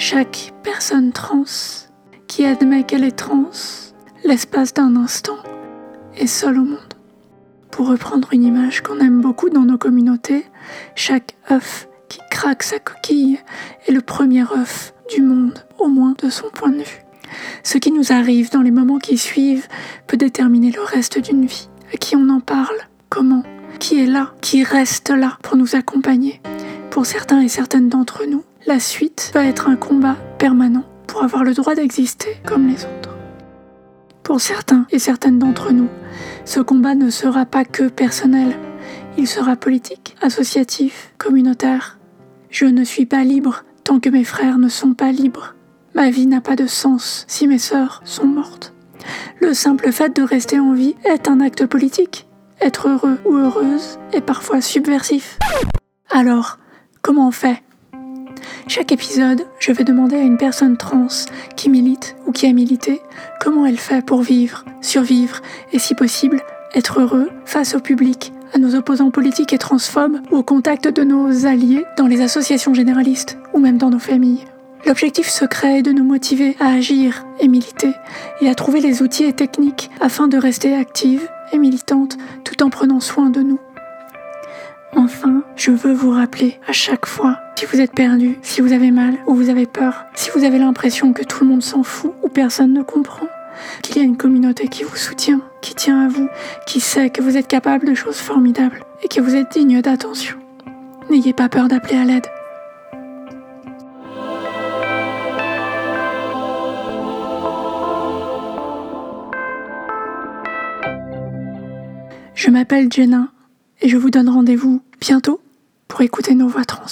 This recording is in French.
chaque personne trans qui admet qu'elle est trans, l'espace d'un instant, est seule au monde. Pour reprendre une image qu'on aime beaucoup dans nos communautés, chaque œuf qui craque sa coquille est le premier œuf du monde, au moins de son point de vue. Ce qui nous arrive dans les moments qui suivent peut déterminer le reste d'une vie. À qui on en parle? Comment? Qui est là? Qui reste là pour nous accompagner? Pour certains et certaines d'entre nous, la suite va être un combat permanent pour avoir le droit d'exister comme les autres. Pour certains et certaines d'entre nous, ce combat ne sera pas que personnel, il sera politique, associatif, communautaire. Je ne suis pas libre tant que mes frères ne sont pas libres. Ma vie n'a pas de sens si mes sœurs sont mortes. Le simple fait de rester en vie est un acte politique. Être heureux ou heureuse est parfois subversif. Alors, comment on fait Chaque épisode, je vais demander à une personne trans qui milite ou qui a milité comment elle fait pour vivre, survivre et si possible, être heureux face au public, à nos opposants politiques et transphobes ou au contact de nos alliés dans les associations généralistes ou même dans nos familles. L'objectif secret est de nous motiver à agir et militer et à trouver les outils et techniques afin de rester actives et militantes tout en prenant soin de nous. Enfin, je veux vous rappeler à chaque fois, si vous êtes perdu, si vous avez mal ou vous avez peur, si vous avez l'impression que tout le monde s'en fout ou personne ne comprend, qu'il y a une communauté qui vous soutient, qui tient à vous, qui sait que vous êtes capable de choses formidables et que vous êtes digne d'attention. N'ayez pas peur d'appeler à l'aide. Je m'appelle Jenna et je vous donne rendez-vous bientôt pour écouter nos voix trans.